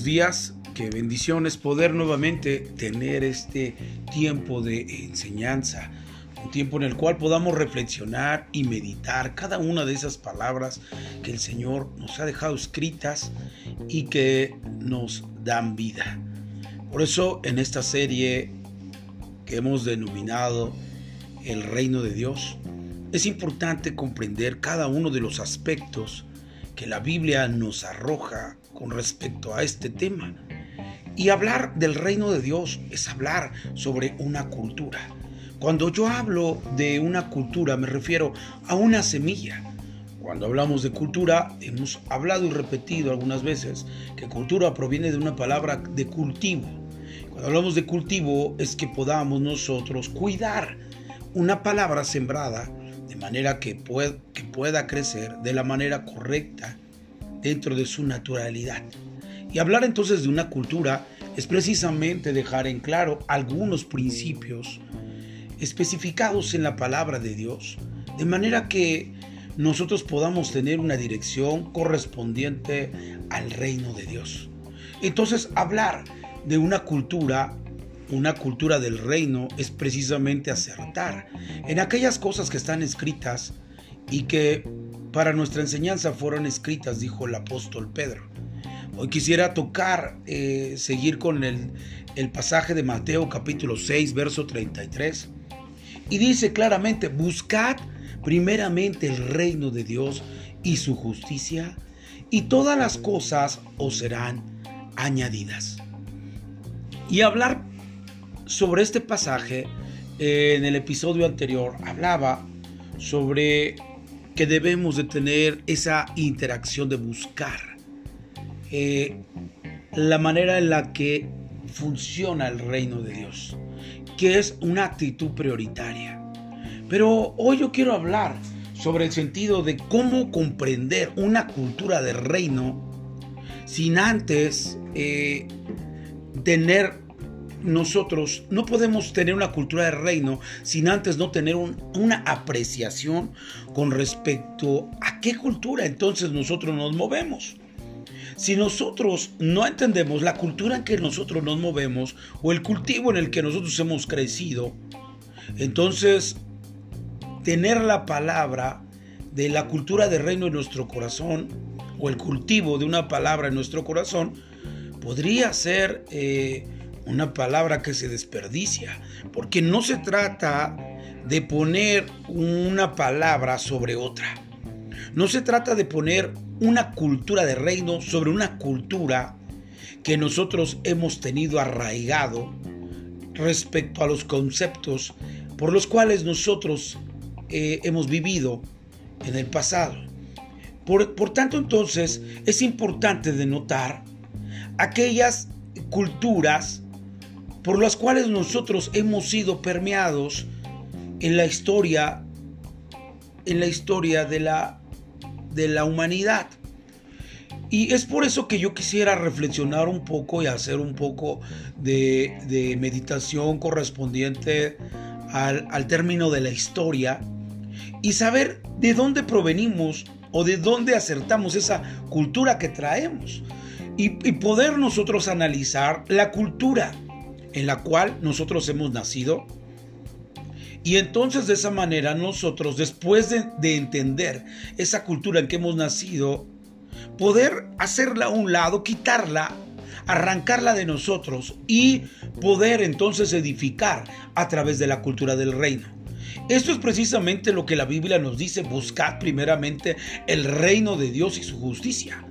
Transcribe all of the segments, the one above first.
días. Qué bendiciones poder nuevamente tener este tiempo de enseñanza. Un tiempo en el cual podamos reflexionar y meditar cada una de esas palabras que el Señor nos ha dejado escritas y que nos dan vida. Por eso en esta serie que hemos denominado El Reino de Dios, es importante comprender cada uno de los aspectos que la Biblia nos arroja con respecto a este tema. Y hablar del reino de Dios es hablar sobre una cultura. Cuando yo hablo de una cultura me refiero a una semilla. Cuando hablamos de cultura hemos hablado y repetido algunas veces que cultura proviene de una palabra de cultivo. Cuando hablamos de cultivo es que podamos nosotros cuidar una palabra sembrada de manera que, pueda crecer de la manera correcta dentro de su naturalidad. Y hablar entonces de una cultura es precisamente dejar en claro algunos principios especificados en la palabra de Dios, de manera que nosotros podamos tener una dirección correspondiente al reino de Dios. Entonces, hablar de una cultura, una cultura del reino, es precisamente acertar en aquellas cosas que están escritas y que para nuestra enseñanza fueron escritas, dijo el apóstol Pedro. Hoy quisiera tocar, eh, seguir con el, pasaje de Mateo capítulo 6, verso 33. Y dice claramente, buscad primeramente el reino de Dios y su justicia, y todas las cosas os serán añadidas. Y hablar sobre este pasaje, eh, en el episodio anterior, hablaba sobre que debemos de tener esa interacción de buscar eh, la manera en la que funciona el reino de Dios, que es una actitud prioritaria. Pero hoy yo quiero hablar sobre el sentido de cómo comprender una cultura de reino sin antes eh, tener nosotros no podemos tener una cultura de reino sin antes no tener una apreciación con respecto a qué cultura entonces nosotros nos movemos. Si nosotros no entendemos la cultura en que nosotros nos movemos o el cultivo en el que nosotros hemos crecido, entonces tener la palabra de la cultura de reino en nuestro corazón o el cultivo de una palabra en nuestro corazón podría ser eh, una palabra que se desperdicia, porque no se trata de poner una palabra sobre otra. No se trata de poner una cultura de reino sobre una cultura que nosotros hemos tenido arraigado respecto a los conceptos por los cuales nosotros eh, hemos vivido en el pasado. Por, por tanto, entonces, es importante denotar aquellas culturas por las cuales nosotros hemos sido permeados en la historia en la historia de la de la humanidad. Y es por eso que yo quisiera reflexionar un poco y hacer un poco de, meditación correspondiente al, al, término de la historia y saber de dónde provenimos o de dónde acertamos esa cultura que traemos. Y, y poder nosotros analizar la cultura en la cual nosotros hemos nacido. Y entonces de esa manera nosotros, después de, entender esa cultura en que hemos nacido, poder hacerla a un lado, quitarla, arrancarla de nosotros y poder entonces edificar a través de la cultura del reino. Esto es precisamente lo que la Biblia nos dice, buscad primeramente el reino de Dios y su justicia.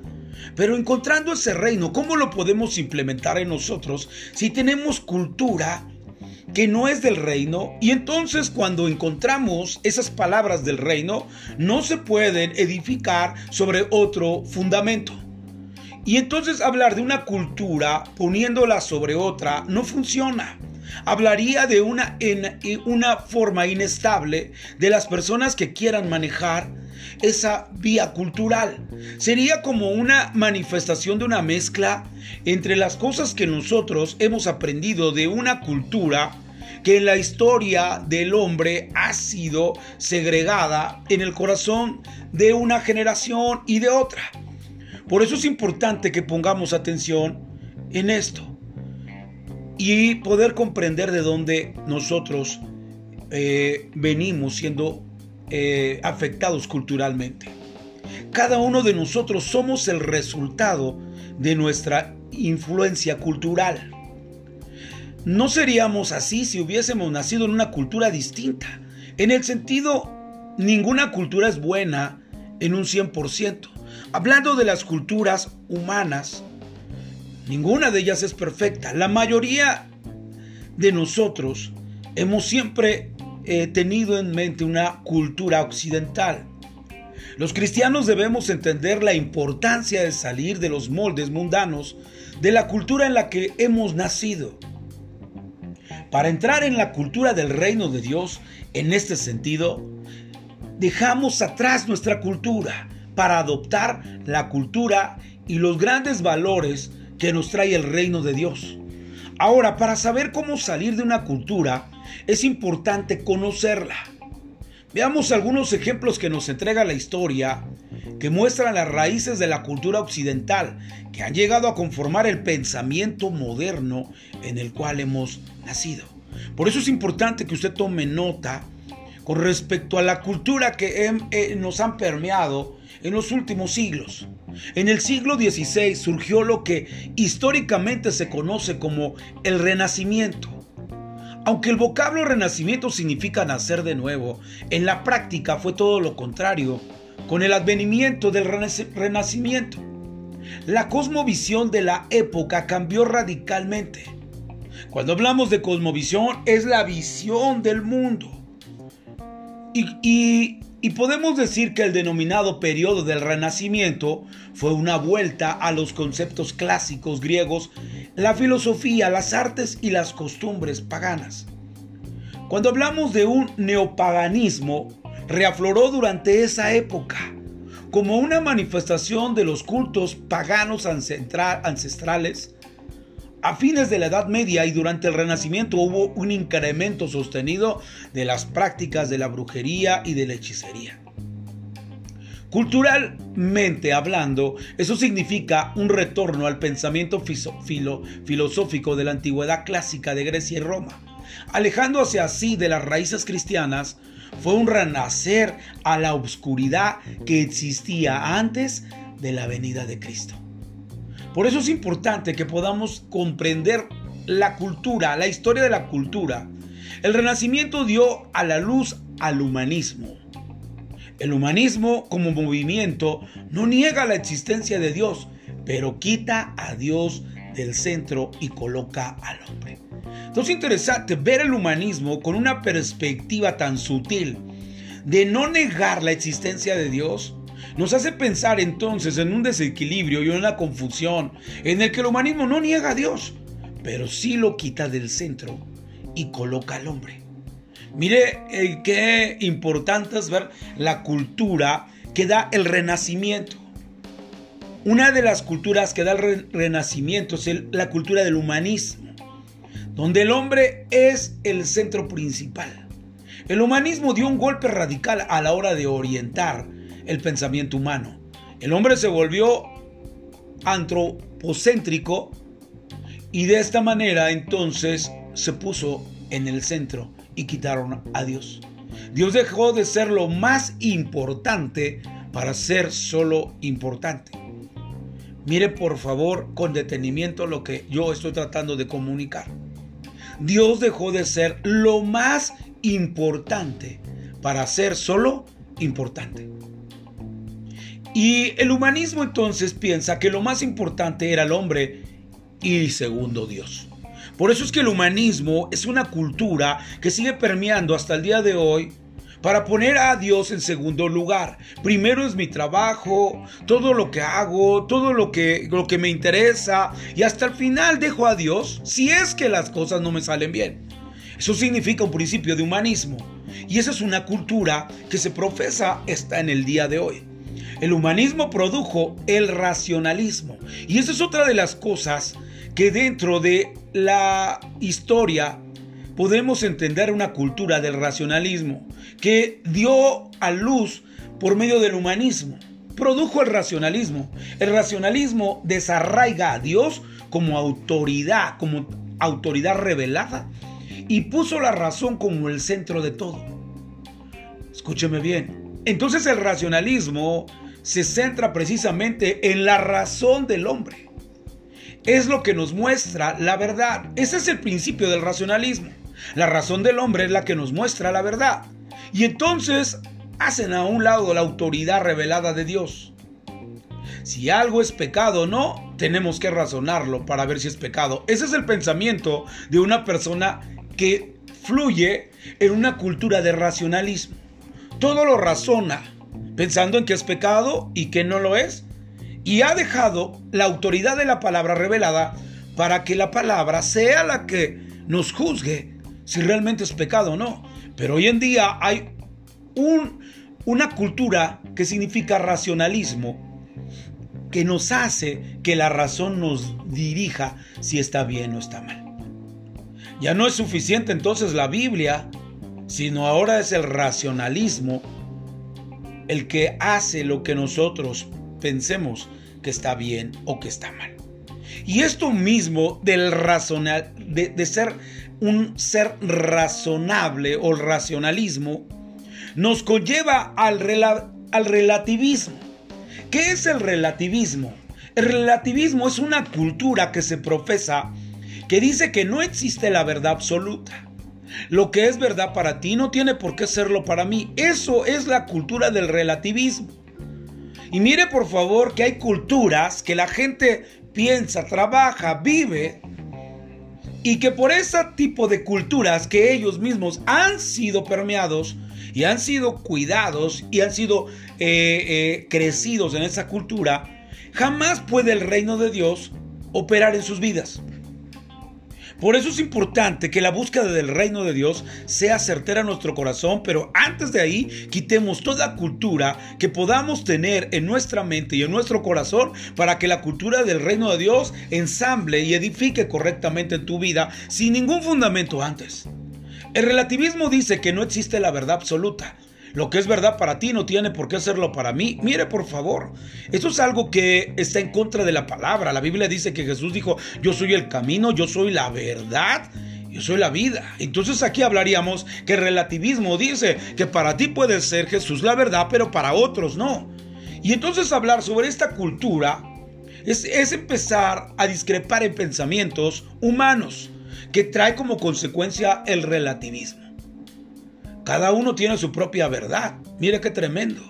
Pero encontrando ese reino, ¿cómo lo podemos implementar en nosotros si tenemos cultura que no es del reino? Y entonces cuando encontramos esas palabras del reino, no se pueden edificar sobre otro fundamento. Y entonces hablar de una cultura poniéndola sobre otra no funciona. Hablaría de una, en, una forma inestable de las personas que quieran manejar esa vía cultural. Sería como una manifestación de una mezcla entre las cosas que nosotros hemos aprendido de una cultura que en la historia del hombre ha sido segregada en el corazón de una generación y de otra. Por eso es importante que pongamos atención en esto y poder comprender de dónde nosotros eh, venimos siendo eh, afectados culturalmente. Cada uno de nosotros somos el resultado de nuestra influencia cultural. No seríamos así si hubiésemos nacido en una cultura distinta. En el sentido, ninguna cultura es buena en un 100%. Hablando de las culturas humanas, ninguna de ellas es perfecta. La mayoría de nosotros hemos siempre eh, tenido en mente una cultura occidental. Los cristianos debemos entender la importancia de salir de los moldes mundanos de la cultura en la que hemos nacido. Para entrar en la cultura del reino de Dios, en este sentido, dejamos atrás nuestra cultura para adoptar la cultura y los grandes valores que nos trae el reino de Dios. Ahora, para saber cómo salir de una cultura, es importante conocerla. Veamos algunos ejemplos que nos entrega la historia que muestran las raíces de la cultura occidental que han llegado a conformar el pensamiento moderno en el cual hemos nacido. Por eso es importante que usted tome nota con respecto a la cultura que eh, nos han permeado en los últimos siglos. En el siglo XVI surgió lo que históricamente se conoce como el Renacimiento aunque el vocablo renacimiento significa nacer de nuevo, en la práctica fue todo lo contrario, con el advenimiento del renacimiento. La cosmovisión de la época cambió radicalmente. Cuando hablamos de cosmovisión es la visión del mundo. Y, podemos decir que el denominado periodo del Renacimiento fue una vuelta a los conceptos clásicos griegos, la filosofía, las artes y las costumbres paganas. Cuando hablamos de un neopaganismo, reafloró durante esa época como una manifestación de los cultos paganos ancestrales. A fines de la Edad Media y durante el Renacimiento hubo un incremento sostenido de las prácticas de la brujería y de la hechicería. Culturalmente hablando, eso significa un retorno al pensamiento filosófico de la antigüedad clásica de Grecia y Roma. Alejándose así de las raíces cristianas, fue un renacer a la oscuridad que existía antes de la venida de Cristo. Por eso es importante que podamos comprender la cultura, la historia de la cultura. El renacimiento dio a la luz al humanismo. El humanismo como movimiento no niega la existencia de Dios, pero quita a Dios del centro y coloca al hombre. Entonces es interesante ver el humanismo con una perspectiva tan sutil de no negar la existencia de Dios, nos hace pensar entonces en un desequilibrio y una confusión en el que el humanismo no niega a Dios, pero sí lo quita del centro y coloca al hombre. Mire eh, qué importante es ver la cultura que da el renacimiento. Una de las culturas que da el renacimiento es la cultura del humanismo, donde el hombre es el centro principal. El humanismo dio un golpe radical a la hora de orientar el pensamiento humano. El hombre se volvió antropocéntrico y de esta manera entonces se puso en el centro y quitaron a Dios. Dios dejó de ser lo más importante para ser solo importante. Mire por favor con detenimiento lo que yo estoy tratando de comunicar. Dios dejó de ser lo más importante para ser solo importante. Y el humanismo entonces piensa que lo más importante era el hombre y segundo Dios. Por eso es que el humanismo es una cultura que sigue permeando hasta el día de hoy para poner a Dios en segundo lugar. Primero es mi trabajo, todo lo que hago, todo lo que, lo que me interesa y hasta el final dejo a Dios si es que las cosas no me salen bien. Eso significa un principio de humanismo y esa es una cultura que se profesa está en el día de hoy. El humanismo produjo el racionalismo y esa es otra de las cosas que dentro de la historia podemos entender una cultura del racionalismo que dio a luz por medio del humanismo. produjo el racionalismo. El racionalismo desarraiga a Dios como autoridad, como autoridad revelada y puso la razón como el centro de todo. Escúcheme bien. Entonces el racionalismo se centra precisamente en la razón del hombre. Es lo que nos muestra la verdad. Ese es el principio del racionalismo. La razón del hombre es la que nos muestra la verdad. Y entonces hacen a un lado la autoridad revelada de Dios. Si algo es pecado o no, tenemos que razonarlo para ver si es pecado. Ese es el pensamiento de una persona que fluye en una cultura de racionalismo. Todo lo razona, pensando en que es pecado y que no lo es. Y ha dejado la autoridad de la palabra revelada para que la palabra sea la que nos juzgue si realmente es pecado o no. Pero hoy en día hay un, una cultura que significa racionalismo que nos hace que la razón nos dirija si está bien o está mal. Ya no es suficiente entonces la Biblia, sino ahora es el racionalismo el que hace lo que nosotros pensemos que está bien o que está mal. Y esto mismo del razonal, de, ser un ser razonable o racionalismo, nos conlleva al, al relativismo. ¿Qué es el relativismo? El relativismo es una cultura que se profesa que dice que no existe la verdad absoluta. Lo que es verdad para ti no tiene por qué serlo para mí. Eso es la cultura del relativismo. Y mire por favor que hay culturas que la gente piensa, trabaja, vive y que por ese tipo de culturas que ellos mismos han sido permeados y han sido cuidados y han sido eh, eh, crecidos en esa cultura, jamás puede el reino de Dios operar en sus vidas. Por eso es importante que la búsqueda del reino de Dios sea certera en nuestro corazón, pero antes de ahí quitemos toda cultura que podamos tener en nuestra mente y en nuestro corazón para que la cultura del reino de Dios ensamble y edifique correctamente en tu vida sin ningún fundamento antes. El relativismo dice que no existe la verdad absoluta. Lo que es verdad para ti no tiene por qué serlo para mí. Mire, por favor, esto es algo que está en contra de la palabra. La Biblia dice que Jesús dijo, yo soy el camino, yo soy la verdad. Yo soy la vida. Entonces aquí hablaríamos que el relativismo dice que para ti puede ser Jesús la verdad, pero para otros no. Y entonces hablar sobre esta cultura es, es empezar a discrepar en pensamientos humanos que trae como consecuencia el relativismo. Cada uno tiene su propia verdad. Mire qué tremendo.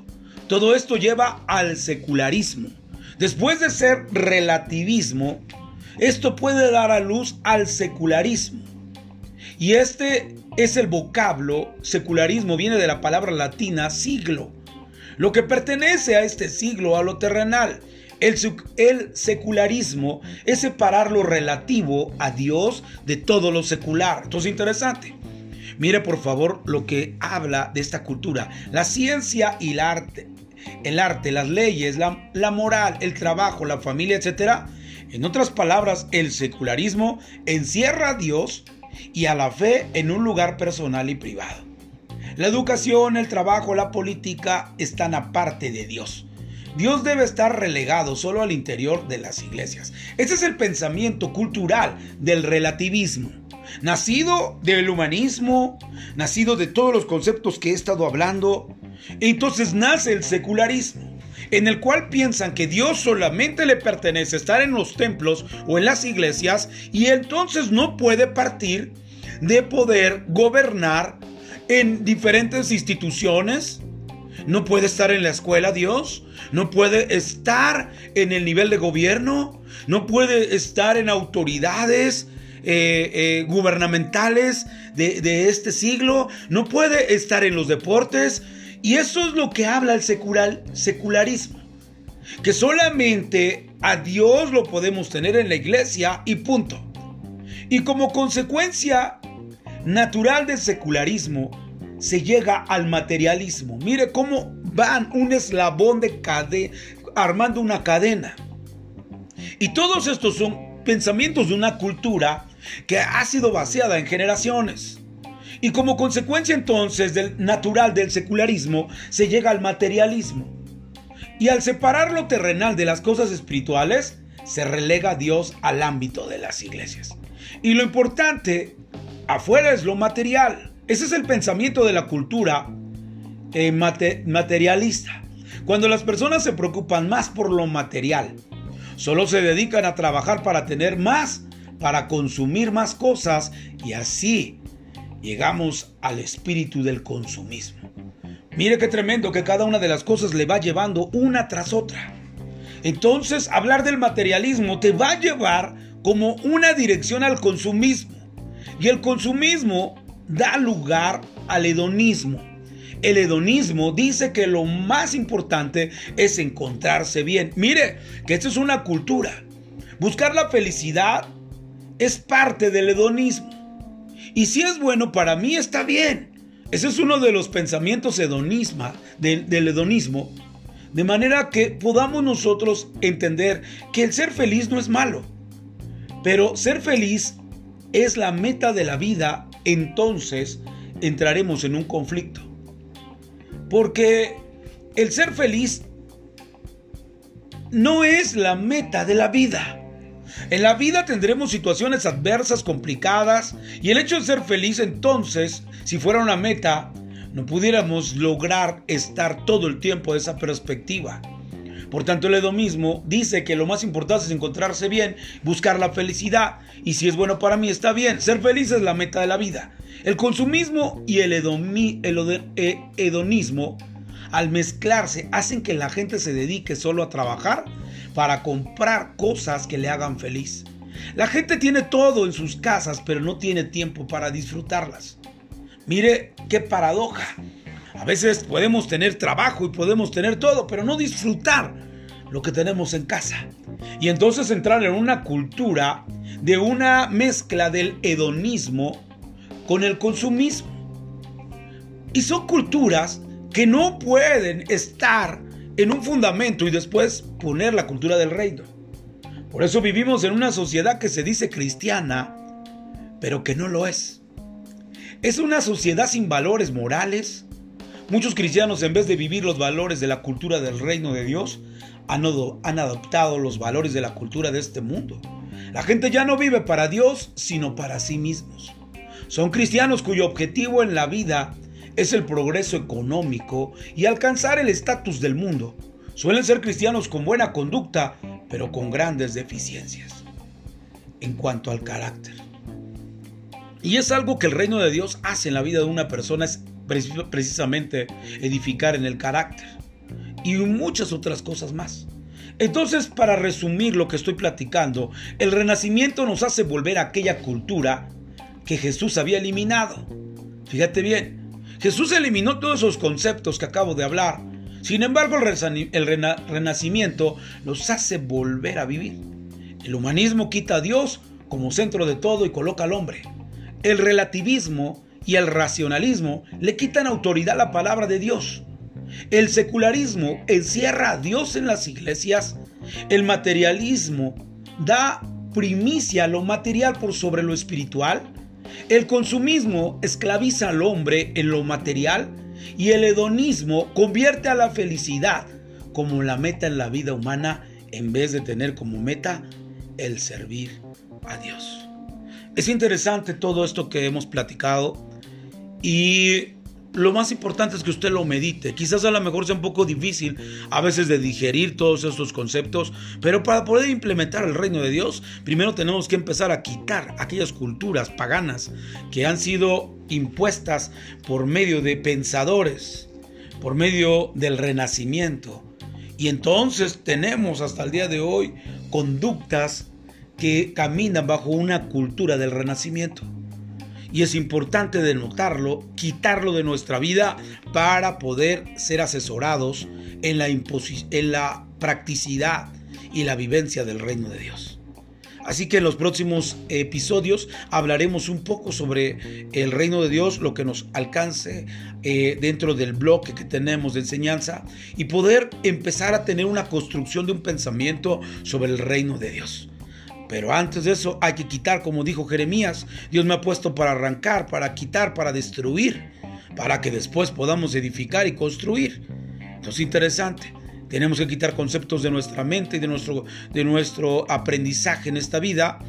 Todo esto lleva al secularismo. Después de ser relativismo, esto puede dar a luz al secularismo. Y este es el vocablo, secularismo viene de la palabra latina siglo, lo que pertenece a este siglo, a lo terrenal. El, secularismo es separar lo relativo a Dios de todo lo secular. Esto es interesante. Mire por favor lo que habla de esta cultura. La ciencia y el arte. El arte, las leyes, la, moral, el trabajo, la familia, etc. En otras palabras, el secularismo encierra a Dios y a la fe en un lugar personal y privado. La educación, el trabajo, la política están aparte de Dios. Dios debe estar relegado solo al interior de las iglesias. Ese es el pensamiento cultural del relativismo. Nacido del humanismo, nacido de todos los conceptos que he estado hablando, entonces nace el secularismo, en el cual piensan que Dios solamente le pertenece estar en los templos o en las iglesias y entonces no puede partir de poder gobernar en diferentes instituciones, no puede estar en la escuela Dios, no puede estar en el nivel de gobierno, no puede estar en autoridades eh, eh, gubernamentales de, este siglo, no puede estar en los deportes. Y eso es lo que habla el secular, secularismo. Que solamente a Dios lo podemos tener en la iglesia y punto. Y como consecuencia natural del secularismo, se llega al materialismo. Mire cómo van un eslabón de cadena, armando una cadena. Y todos estos son pensamientos de una cultura que ha sido vaciada en generaciones. Y como consecuencia entonces del natural del secularismo, se llega al materialismo. Y al separar lo terrenal de las cosas espirituales, se relega a Dios al ámbito de las iglesias. Y lo importante afuera es lo material. Ese es el pensamiento de la cultura eh, materialista. Cuando las personas se preocupan más por lo material, solo se dedican a trabajar para tener más, para consumir más cosas y así llegamos al espíritu del consumismo. Mire qué tremendo que cada una de las cosas le va llevando una tras otra. Entonces, hablar del materialismo te va a llevar como una dirección al consumismo. Y el consumismo da lugar al hedonismo. El hedonismo dice que lo más importante es encontrarse bien. Mire, que esto es una cultura. Buscar la felicidad es parte del hedonismo. Y si es bueno para mí, está bien. Ese es uno de los pensamientos hedonismo, del, del hedonismo. De manera que podamos nosotros entender que el ser feliz no es malo. Pero ser feliz es la meta de la vida, entonces entraremos en un conflicto. Porque el ser feliz no es la meta de la vida. En la vida tendremos situaciones adversas, complicadas, y el hecho de ser feliz entonces, si fuera una meta, no pudiéramos lograr estar todo el tiempo de esa perspectiva. Por tanto, el hedonismo dice que lo más importante es encontrarse bien, buscar la felicidad, y si es bueno para mí está bien, ser feliz es la meta de la vida. El consumismo y el, eh, hedonismo, al mezclarse, hacen que la gente se dedique solo a trabajar para comprar cosas que le hagan feliz. La gente tiene todo en sus casas, pero no tiene tiempo para disfrutarlas. Mire qué paradoja. A veces podemos tener trabajo y podemos tener todo, pero no disfrutar lo que tenemos en casa. Y entonces entrar en una cultura de una mezcla del hedonismo con el consumismo. Y son culturas que no pueden estar en un fundamento y después poner la cultura del reino. Por eso vivimos en una sociedad que se dice cristiana, pero que no lo es. Es una sociedad sin valores morales. Muchos cristianos en vez de vivir los valores de la cultura del reino de Dios, han, adoptado los valores de la cultura de este mundo. La gente ya no vive para Dios, sino para sí mismos. Son cristianos cuyo objetivo en la vida es el progreso económico y alcanzar el estatus del mundo. Suelen ser cristianos con buena conducta, pero con grandes deficiencias en cuanto al carácter. Y es algo que el reino de Dios hace en la vida de una persona, es precisamente edificar en el carácter y muchas otras cosas más. Entonces, para resumir lo que estoy platicando, el renacimiento nos hace volver a aquella cultura que Jesús había eliminado. Fíjate bien, Jesús eliminó todos esos conceptos que acabo de hablar. Sin embargo, el renacimiento los hace volver a vivir. El humanismo quita a Dios como centro de todo y coloca al hombre. El relativismo y el racionalismo le quitan autoridad a la palabra de Dios. El secularismo encierra a Dios en las iglesias. El materialismo da primicia a lo material por sobre lo espiritual. El consumismo esclaviza al hombre en lo material y el hedonismo convierte a la felicidad como la meta en la vida humana en vez de tener como meta el servir a Dios. Es interesante todo esto que hemos platicado y lo más importante es que usted lo medite. Quizás a lo mejor sea un poco difícil a veces de digerir todos estos conceptos, pero para poder implementar el reino de Dios, primero tenemos que empezar a quitar aquellas culturas paganas que han sido impuestas por medio de pensadores, por medio del renacimiento. Y entonces tenemos hasta el día de hoy conductas que caminan bajo una cultura del renacimiento y es importante denotarlo, quitarlo de nuestra vida para poder ser asesorados en la, en la practicidad y la vivencia del reino de Dios. Así que en los próximos episodios hablaremos un poco sobre el reino de Dios, lo que nos alcance eh, dentro del bloque que tenemos de enseñanza y poder empezar a tener una construcción de un pensamiento sobre el reino de Dios. Pero antes de eso hay que quitar, como dijo Jeremías, Dios me ha puesto para arrancar, para quitar, para destruir, para que después podamos edificar y construir. Entonces interesante. Tenemos que quitar conceptos de nuestra mente y de nuestro, de nuestro aprendizaje en esta vida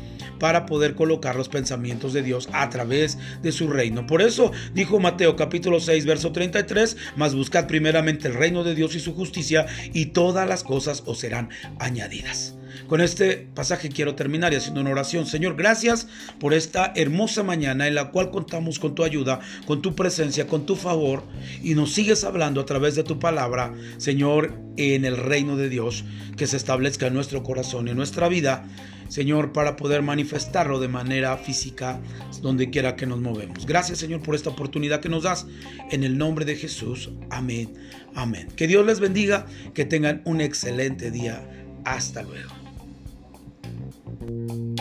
para poder colocar los pensamientos de Dios a través de su reino. Por eso dijo Mateo capítulo 6, verso 33, mas buscad primeramente el reino de Dios y su justicia y todas las cosas os serán añadidas. Con este pasaje quiero terminar y haciendo una oración. Señor, gracias por esta hermosa mañana en la cual contamos con tu ayuda, con tu presencia, con tu favor y nos sigues hablando a través de tu palabra, Señor, en el reino de Dios, que se establezca en nuestro corazón, en nuestra vida, Señor, para poder manifestarlo de manera física donde quiera que nos movemos. Gracias, Señor, por esta oportunidad que nos das. En el nombre de Jesús. Amén. Amén. Que Dios les bendiga, que tengan un excelente día. Hasta luego. Thank you.